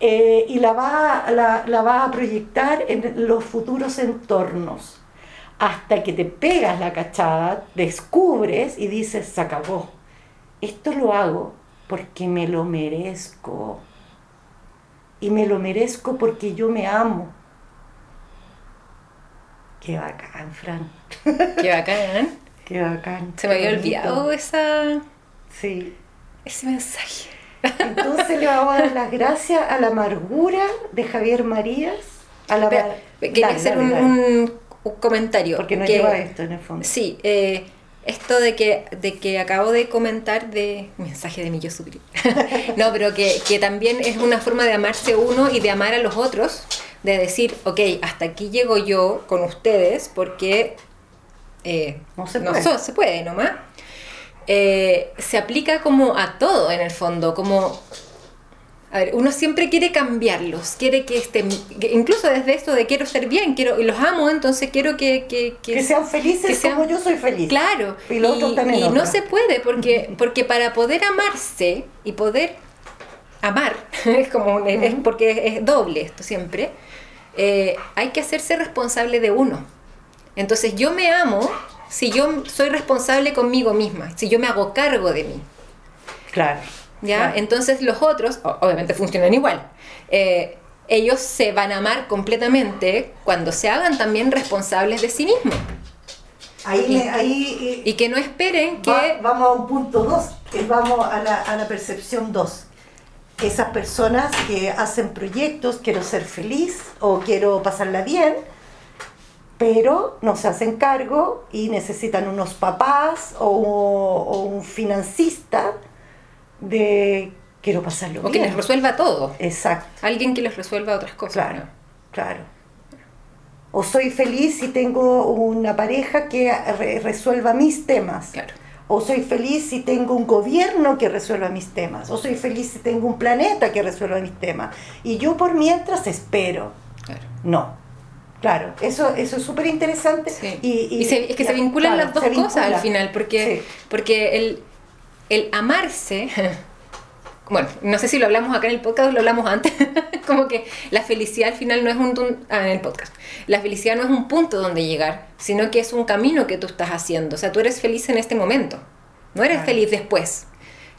eh, y la vas la, la va a proyectar en los futuros entornos. Hasta que te pegas la cachada, descubres y dices, se acabó. Esto lo hago porque me lo merezco. Y me lo merezco porque yo me amo. Qué bacán, Fran. Qué bacán. Qué bacán. Se me había olvidado esa Sí. Ese mensaje. Entonces le vamos a dar las gracias a la amargura de Javier Marías. A la quería hacer un, comentario. Porque no lleva esto en el fondo. Sí, eh, esto de que, de que acabo de comentar de mensaje de mi yo superior. no, pero que, que, también es una forma de amarse uno y de amar a los otros, de decir, ok, hasta aquí llego yo con ustedes porque eh, no se puede, no, se puede nomás. Eh, se aplica como a todo en el fondo, como... A ver, uno siempre quiere cambiarlos, quiere que estén, incluso desde esto de quiero ser bien, quiero y los amo, entonces quiero que... Que, que, sean felices como yo soy feliz. Claro, y, y, no se puede, porque, porque para poder amarse y poder amar, es como es porque es doble esto siempre, eh, hay que hacerse responsable de uno. Entonces yo me amo si yo soy responsable conmigo misma, si yo me hago cargo de mí. Claro. ¿Ya? Entonces los otros, obviamente funcionan igual. Eh, ellos se van a amar completamente cuando se hagan también responsables de sí mismos. Ahí, y, ahí, y que no esperen que... vamos a un punto 2, vamos a la, a la percepción 2. Esas personas que hacen proyectos, quiero ser feliz o quiero pasarla bien, pero no se hacen cargo y necesitan unos papás o, un financista de quiero pasarlo bien. O que les resuelva todo. Exacto. Alguien que les resuelva otras cosas. Claro, claro. O soy feliz si tengo una pareja que resuelva mis temas. Claro. O soy feliz si tengo un gobierno que resuelva mis temas. O soy feliz si tengo un planeta que resuelva mis temas. Y yo por mientras espero. Claro. No Claro, eso, eso es súper interesante. Y, es que se vinculan las dos cosas al final, porque, porque el, el amarse, bueno, no sé si lo hablamos acá en el podcast o lo hablamos antes, como que la felicidad al final no es un... Ah, en el podcast. La felicidad no es un punto donde llegar, sino que es un camino que tú estás haciendo. O sea, tú eres feliz en este momento, no eres feliz después.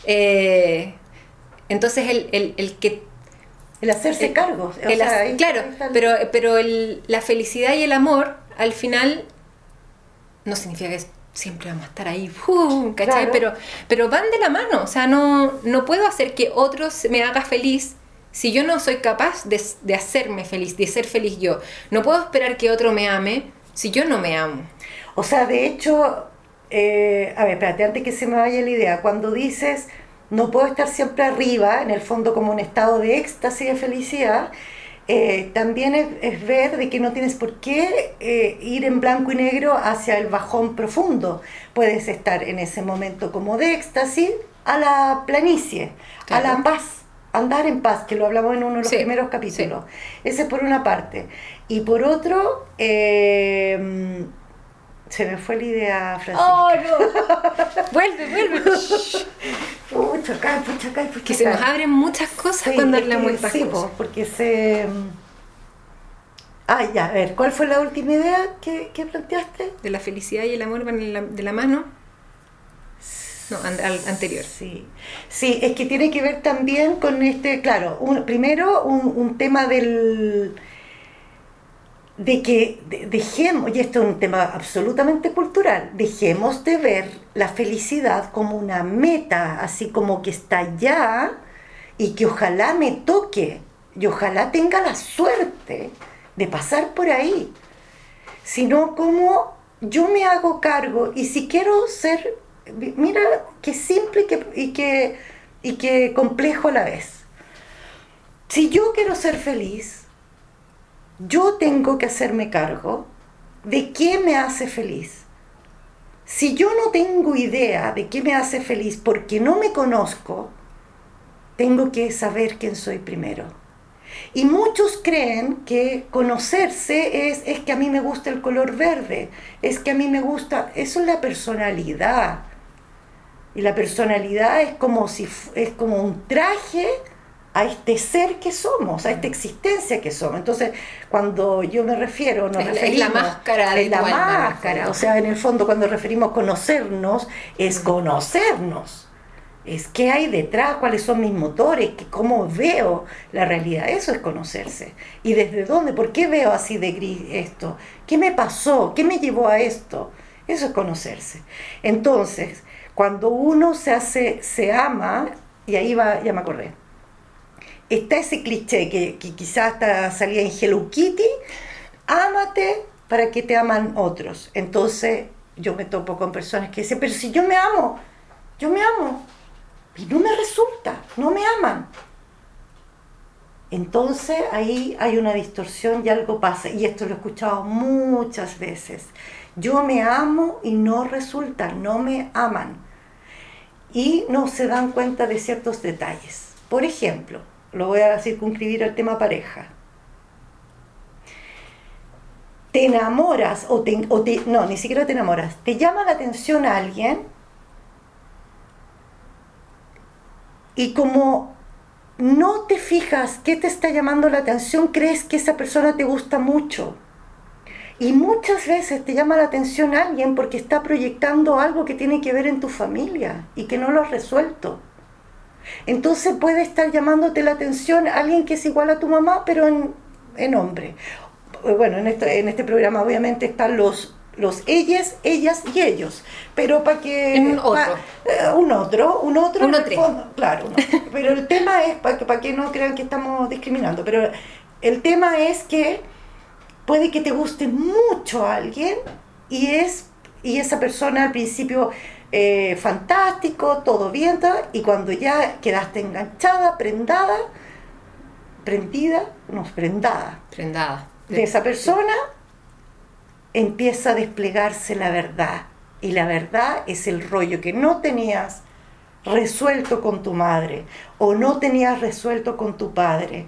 Eh, entonces el, el, el que el hacerse cargo. claro, pero, pero el, la felicidad y el amor al final no significa que siempre vamos a estar ahí, ¿cachai? Pero, pero van de la mano, o sea, no, no puedo hacer que otros me haga feliz si yo no soy capaz de, de hacerme feliz, de ser feliz yo. No puedo esperar que otro me ame si yo no me amo. O sea, de hecho, eh, a ver, espérate, antes que se me vaya la idea, cuando dices no puedo estar siempre arriba, en el fondo como un estado de éxtasis, de felicidad, eh, también es, ver de que no tienes por qué eh, ir en blanco y negro hacia el bajón profundo. Puedes estar en ese momento como de éxtasis a la planicie, a la paz, andar en paz, que lo hablamos en uno de los primeros capítulos. Ese es por una parte. Y por otro, eh, se me fue la idea, Francisca. ¡Oh, no! vuelve, vuelve. pucha, acá, pucha, acá, pucha, Que se nos abren muchas cosas cuando hablamos de estas sí, porque se... Ah, ya, a ver, ¿cuál fue la última idea que, que planteaste? De la felicidad y el amor van de la mano. No, al, anterior. Sí. sí, es que tiene que ver también con este, claro, un, primero un, un tema del de que dejemos, y esto es un tema absolutamente cultural, dejemos de ver la felicidad como una meta, así como que está allá y que ojalá me toque y ojalá tenga la suerte de pasar por ahí, sino como yo me hago cargo y si quiero ser, mira, qué simple y que, y que complejo a la vez. Si yo quiero ser feliz, yo tengo que hacerme cargo de qué me hace feliz. Si yo no tengo idea de qué me hace feliz porque no me conozco, tengo que saber quién soy primero. Y muchos creen que conocerse es, es que a mí me gusta el color verde, es que a mí me gusta, eso es la personalidad. Y la personalidad es como si es como un traje a este ser que somos, a esta existencia que somos. Entonces, cuando yo me refiero, nos es, es la máscara de la máscara, o sea, en el fondo cuando referimos conocernos, es conocernos. Es qué hay detrás, cuáles son mis motores, cómo veo la realidad. Eso es conocerse. ¿Y desde dónde? ¿Por qué veo así de gris esto? ¿Qué me pasó? ¿Qué me llevó a esto? Eso es conocerse. Entonces, cuando uno se hace, se ama, y ahí va, ya me acordé, está ese cliché que, quizás hasta salía en Hello Kitty, ámate para que te aman otros. Entonces yo me topo con personas que dicen, pero si yo me amo, yo me amo, y no me resulta, no me aman. Entonces ahí hay una distorsión y algo pasa, y esto lo he escuchado muchas veces. Yo me amo y no resulta, no me aman. Y no se dan cuenta de ciertos detalles. Por ejemplo, lo voy a circunscribir al tema pareja. Te enamoras o te, no, ni siquiera te enamoras, te llama la atención a alguien y como no te fijas qué te está llamando la atención, crees que esa persona te gusta mucho. Y muchas veces te llama la atención alguien porque está proyectando algo que tiene que ver en tu familia y que no lo has resuelto. Entonces puede estar llamándote la atención alguien que es igual a tu mamá, pero en, hombre. Bueno, en este, en este programa obviamente están los los ellas, ellas y ellos, pero para que un otro, eh, un otro, un otro, un claro, pero el tema es para que, para que no crean que estamos discriminando, pero el tema es que puede que te guste mucho a alguien y es y esa persona al principio eh, fantástico, todo bien, y cuando ya quedaste enganchada, prendada, prendida, no, prendada, prendada de esa persona, empieza a desplegarse la verdad. Y la verdad es el rollo que no tenías resuelto con tu madre, o no tenías resuelto con tu padre,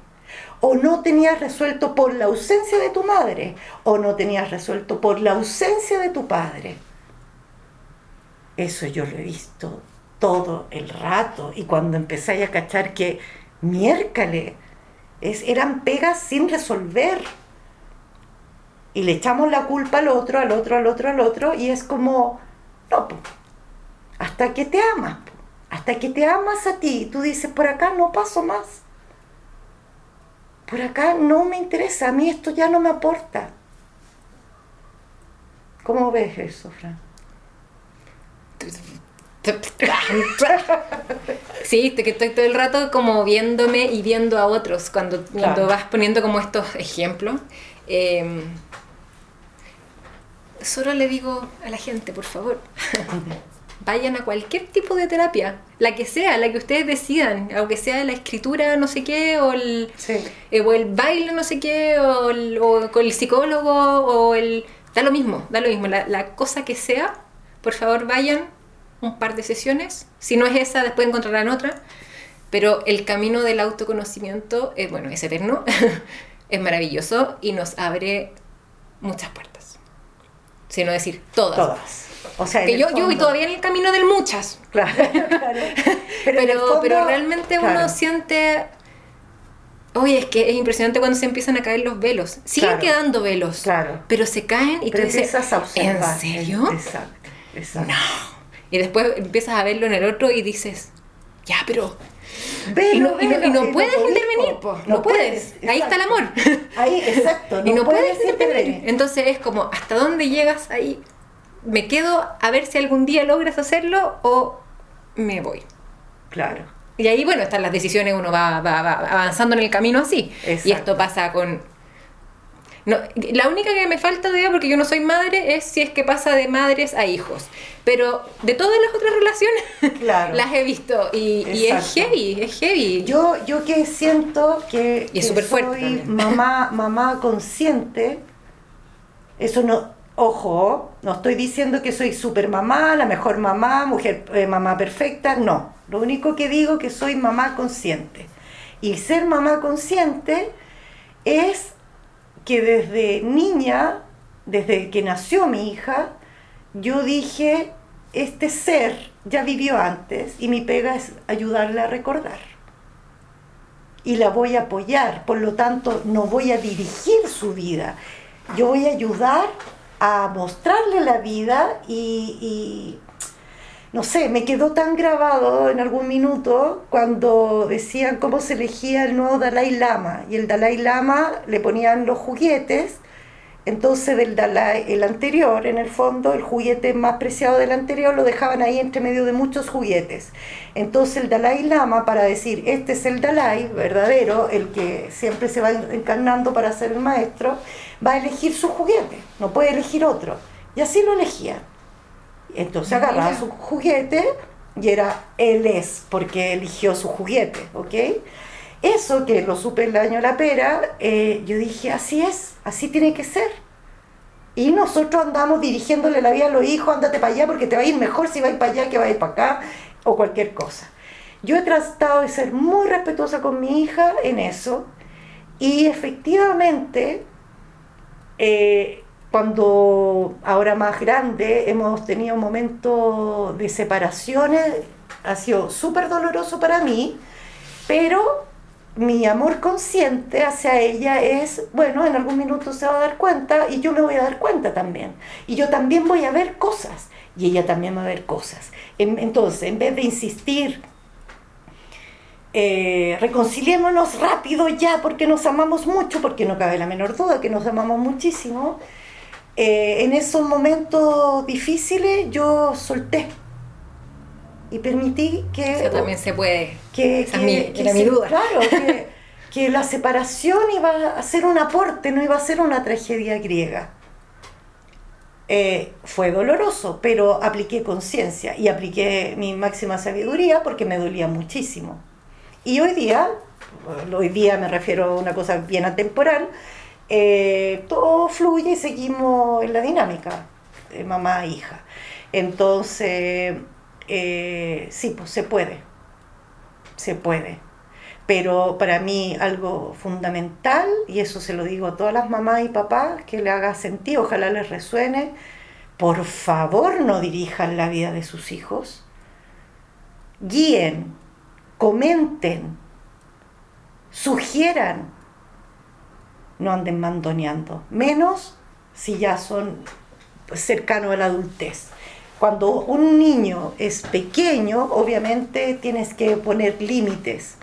o no tenías resuelto por la ausencia de tu madre, o no tenías resuelto por la ausencia de tu padre. Eso yo lo he visto todo el rato. Y cuando empecé a cachar que miércoles es, eran pegas sin resolver. Y le echamos la culpa al otro, al otro, al otro, al otro. Y es como, no, hasta que te amas. hasta que te amas a ti. Tú dices, por acá no paso más. Por acá no me interesa. A mí esto ya no me aporta. ¿Cómo ves eso, Fran? Sí, que estoy todo el rato como viéndome y viendo a otros cuando, cuando vas poniendo como estos ejemplos. Em, solo le digo a la gente, por favor, vayan a cualquier tipo de terapia, la que sea, la que ustedes decidan, aunque sea la escritura no sé qué, o el, eh, o el baile no sé qué, o, el, con el psicólogo, o el... Da lo mismo, da lo mismo, la, la cosa que sea, por favor vayan un par de sesiones. Si no es esa, después encontrarán otra. Pero el camino del autoconocimiento, es, bueno, es eterno, es maravilloso y nos abre muchas puertas. Sino decir todas. Todas. O sea, que yo, yo voy todavía en el camino del muchas. Claro, claro. Pero, pero, realmente uno siente Oye, es que es impresionante cuando se empiezan a caer los velos. Siguen quedando velos. Claro. Pero se caen y pero tú dices, a. ¿en serio? Exacto, exacto. No. Y después empiezas a verlo en el otro y dices, ya, pero y no, y no- y no y no puedes intervenir, po. No puedes. puedes, Ahí está el amor. Ahí, exacto. y no puedes puedes intervenir. Entonces es como, ¿hasta dónde llegas ahí? ¿Me quedo a ver si algún día logras hacerlo o me voy? Claro. Y ahí, bueno, están las decisiones, uno va, va- va avanzando en el camino así. Y esto pasa con... No, la única que me falta todavía, porque yo no soy madre, es si es que pasa de madres a hijos. Pero de todas las otras relaciones, Claro. las he visto. Y, y es heavy, es heavy. Yo, yo que siento que, Y es soy también. mamá, mamá consciente, eso no, ojo, no estoy diciendo que soy super mamá, la mejor mamá, mujer, eh, mamá perfecta, no. Lo único que digo que soy mamá consciente. Y ser mamá consciente es que desde niña, desde que nació mi hija, yo dije, este ser ya vivió antes y mi pega es ayudarle a recordar. Y la voy a apoyar, por lo tanto no voy a dirigir su vida, yo voy a ayudar a mostrarle la vida y, no sé, me quedó tan grabado en algún minuto cuando decían cómo se elegía el nuevo Dalai Lama y el Dalai Lama le ponían los juguetes entonces del Dalai, el anterior, en el fondo, el juguete más preciado del anterior, lo dejaban ahí entre medio de muchos juguetes. Entonces el Dalai Lama, para decir, este es el Dalai verdadero, el que siempre se va encarnando para ser el maestro, va a elegir su juguete, no puede elegir otro. Y así lo elegía. Entonces agarraba Mira. su juguete y era él es, porque eligió su juguete, ¿ok? Eso que lo supe el año de la pera, eh, yo dije, así es, así tiene que ser. Y nosotros andamos dirigiéndole la vida a los hijos, ándate para allá porque te va a ir mejor si vas para allá que vas a ir para acá, o cualquier cosa. Yo he tratado de ser muy respetuosa con mi hija en eso, y efectivamente, eh, cuando ahora más grande hemos tenido un momento de separaciones, ha sido súper doloroso para mí, pero mi amor consciente hacia ella es, bueno, en algún minuto se va a dar cuenta y yo me voy a dar cuenta también. Y yo también voy a ver cosas y ella también va a ver cosas. En- Entonces, en vez de insistir, eh, reconciliémonos rápido ya porque nos amamos mucho, porque no cabe la menor duda que nos amamos muchísimo, eh, en esos momentos difíciles yo solté y permití que Eso también se puede. que, Esa es que- mi- que era mi se- duda. Claro, que, que la separación iba a ser un aporte, no iba a ser una tragedia griega. Eh, fue doloroso, pero apliqué conciencia y apliqué mi máxima sabiduría porque me dolía muchísimo. Y hoy día, hoy día me refiero a una cosa bien atemporal, eh, todo fluye y seguimos en la dinámica de mamá e hija. Entonces, eh, sí, pues se puede, se puede. Pero para mí algo fundamental, y eso se lo digo a todas las mamás y papás, que le haga sentido, ojalá les resuene, por favor no dirijan la vida de sus hijos. Guíen, comenten, sugieran, no anden mandoneando, menos si ya son cercanos a la adultez. Cuando un niño es pequeño, obviamente tienes que poner límites.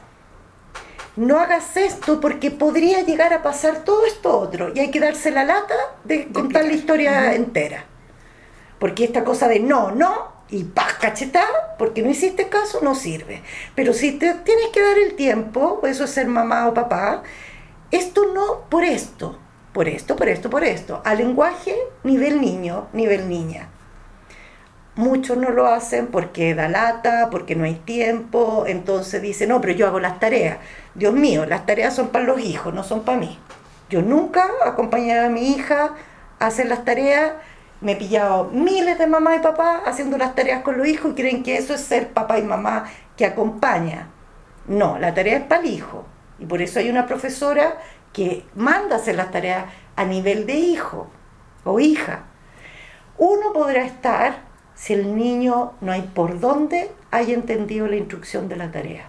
No hagas esto porque podría llegar a pasar todo esto otro y hay que darse la lata de contar la historia entera. Porque esta cosa de no, no y paz cachetada, porque no hiciste caso, no sirve. Pero si te tienes que dar el tiempo, eso es ser mamá o papá, esto no por esto, por esto, por esto, por esto. Al lenguaje, nivel niño, nivel niña. Muchos no lo hacen porque da lata, porque no hay tiempo, entonces dicen, no, pero yo hago las tareas. Dios mío, las tareas son para los hijos, no son para mí. Yo nunca acompañé a mi hija a hacer las tareas, me he pillado miles de mamás y papás haciendo las tareas con los hijos y creen que eso es ser papá y mamá que acompaña. No, la tarea es para el hijo. Y por eso hay una profesora que manda hacer las tareas a nivel de hijo o hija. Uno podrá estar si el niño no hay por dónde haya entendido la instrucción de la tarea.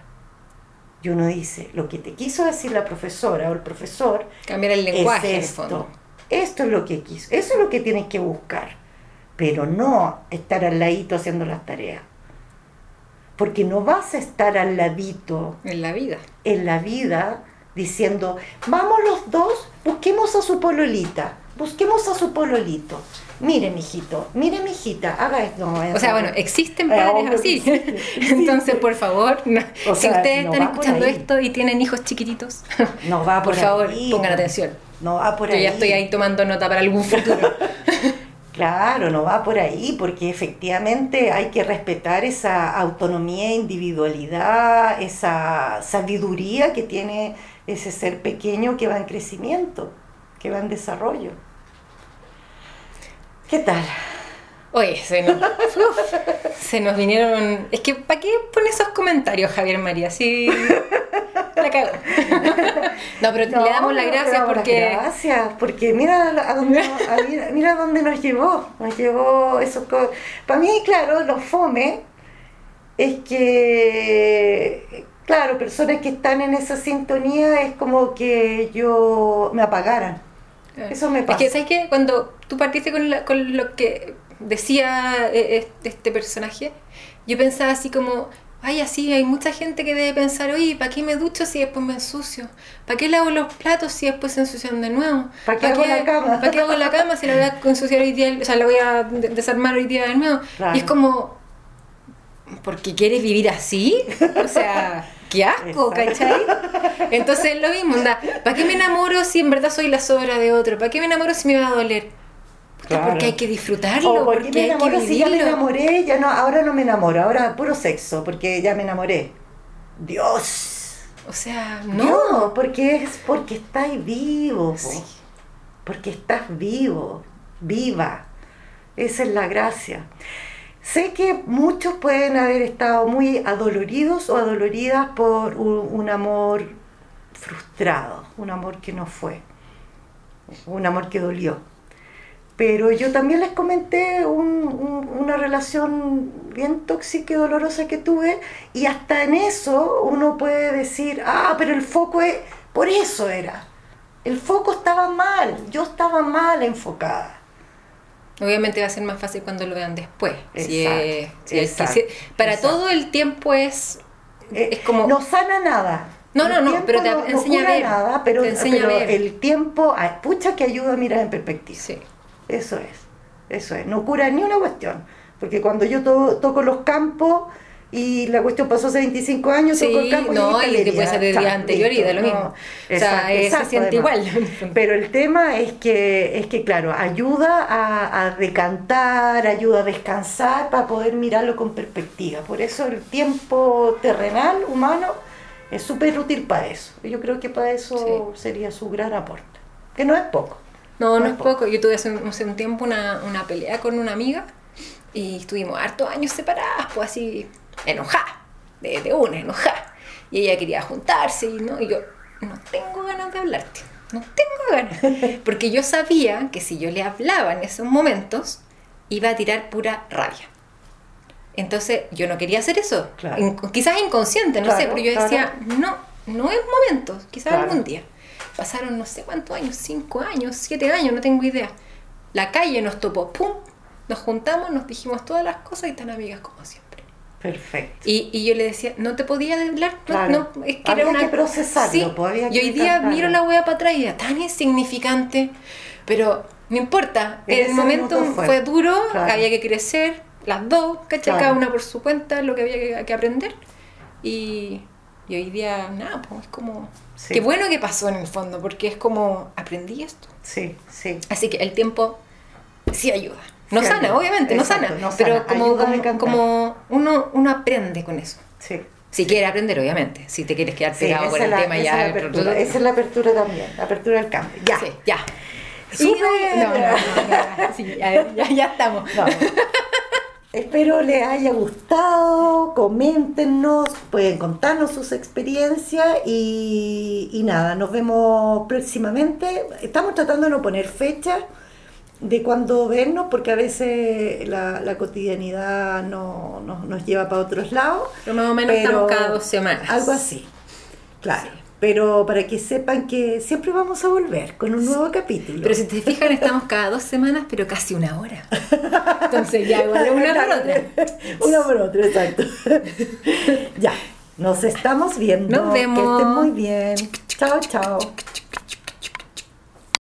Y uno dice, lo que te quiso decir la profesora o el profesor Cambiar el lenguaje en el es esto. fondo. Esto es lo que quiso. Eso es lo que tienes que buscar. Pero no estar al ladito haciendo las tareas. Porque no vas a estar al ladito En la vida. en la vida diciendo, vamos los dos, busquemos a su pololita, busquemos a su pololito. Mire, mijito, mire, mijita, haga esto. No, O sea, bueno, existen Eh, padres así. existe, existe. Entonces, por favor, no- si sea, ustedes no están escuchando esto y tienen hijos chiquititos, no va por, por favor, ahí, pongan atención. No va por Yo ahí. ya estoy ahí tomando nota para algún futuro. Claro, no va por ahí, porque efectivamente hay que respetar esa autonomía, individualidad, esa sabiduría que tiene ese ser pequeño que va en crecimiento, que va en desarrollo. ¿Qué tal? Oye, se nos, uf, se nos vinieron. Es que, ¿para qué pone esos comentarios, Javier María? Sí. La cago. No, pero le damos las gracias damos las porque. gracias, porque mira a dónde, a- mira, dónde nos llevó. Nos llevó eso. Para mí, claro, lo fome es que, claro, personas que están en esa sintonía es como que yo me apagaran. Eso me pasa. Es que, ¿sabes qué? Cuando tú partiste con, la- con lo que decía eh, este, este personaje, yo pensaba así como, ay, así hay mucha gente que debe pensar, oye, ¿para qué me ducho si después me ensucio? ¿Para qué lavo los platos si después se ensucian de nuevo? ¿Para qué hago la cama? ¿Para qué hago la cama si la voy a ensuciar hoy día, o sea, la voy a de- desarmar hoy día de nuevo? Claro. Y es como, ¿porque quieres vivir así? O sea, qué asco, ¿cachai? Entonces es lo mismo, onda, ¿para qué me enamoro si en verdad soy la sobra de otro? ¿Para qué me enamoro si me va a doler? Claro. Porque hay que disfrutarlo, O ¿por porque qué me enamoro si ya me enamoré? Ya no, ahora no me enamoro, ahora puro sexo, porque ya me enamoré. Dios. O sea, no. No, porque es porque estás vivo. Sí. porque estás vivo, viva. Esa es la gracia. Sé que muchos pueden haber estado muy adoloridos o adoloridas por un, un amor frustrado, un amor que no fue, un amor que dolió. Pero yo también les comenté un- un- una relación bien tóxica y dolorosa que tuve y hasta en eso uno puede decir, ah, pero el foco es, por eso era. El foco estaba mal, yo estaba mal enfocada. Obviamente va a ser más fácil cuando lo vean después. Si Exacto, es- si es- exacto, si- para exacto. todo el tiempo es, Eh, es como... No sana nada. No, no, no, pero te no- no enseña a cura ver, nada, pero, te enseña a ver. el tiempo, pucha que ayuda a mirar en perspectiva. Sí. Eso es, eso es. No cura ni una cuestión. Porque cuando yo to- toco los campos y la cuestión pasó hace 25 años, toco el Sí, campo no, y, y te puede ser de da lo no. mismo. O sea, Exacto, eh, se siente además. igual. Pero el tema es que, es que claro, ayuda a, a decantar, ayuda a descansar para poder mirarlo con perspectiva. Por eso el tiempo terrenal, humano, es súper útil para eso. Yo creo que para eso sería su gran aporte. Que no es poco. No, no es poco. Yo tuve hace, un- hace un tiempo una, una pelea con una amiga y estuvimos hartos años separadas, pues así, enojada, de, de una, enojada. Y ella quería juntarse y, ¿no? y yo, no tengo ganas de hablarte, no tengo ganas. Porque yo sabía que si yo le hablaba en esos momentos, iba a tirar pura rabia. Entonces yo no quería hacer eso. Claro. In- quizás inconsciente, no sé, Claro, pero yo decía, claro. no, no es momento, quizás algún día. Pasaron no sé cuántos años, cinco años, siete años, no tengo idea. La calle nos topó, ¡pum! Nos juntamos, nos dijimos todas las cosas y tan amigas como siempre. Perfecto. Y, y yo le decía, no te podía hablar, no, Claro. no, es que Había era una... que procesarlo, Sí, pues, había y que hoy día miro la wea para atrás y era tan insignificante, pero no importa, En el momento fue. fue. duro, Claro. había que crecer, las dos, ¿cachai? Cada una por su cuenta, lo que había que, que aprender. Y, y hoy día, nada, pues es como... Sí. Qué bueno que pasó en el fondo, porque es como, aprendí esto. Sí, sí. Así que el tiempo sí ayuda. No Sí sana, ayuda. obviamente, no Exacto, sana, no pero sana, como, como, como uno, uno aprende con eso. Sí. Si quieres aprender, obviamente. Si te quieres quedar Sí, pegado por el la- tema esa ya. es la apertura, esa es la apertura también, la apertura del cambio. Ya. Sí, ya. Y- no, no, no, no, sí, ya, ya, ya estamos. Espero les haya gustado, coméntenos, pueden contarnos sus experiencias y, y nada, nos vemos próximamente. Estamos tratando de no poner fecha de cuándo vernos porque a veces la, la cotidianidad no, no- nos lleva para otros lados. Pero más o menos estamos cada dos semanas. Algo así, claro. Pero para que sepan que siempre vamos a volver con un nuevo capítulo. Pero si te fijan, estamos cada dos semanas, pero casi una hora. Entonces ya igual una por otra. una por otra, exacto. ya, nos estamos viendo. Nos vemos. Que estén muy bien. Chao, chao.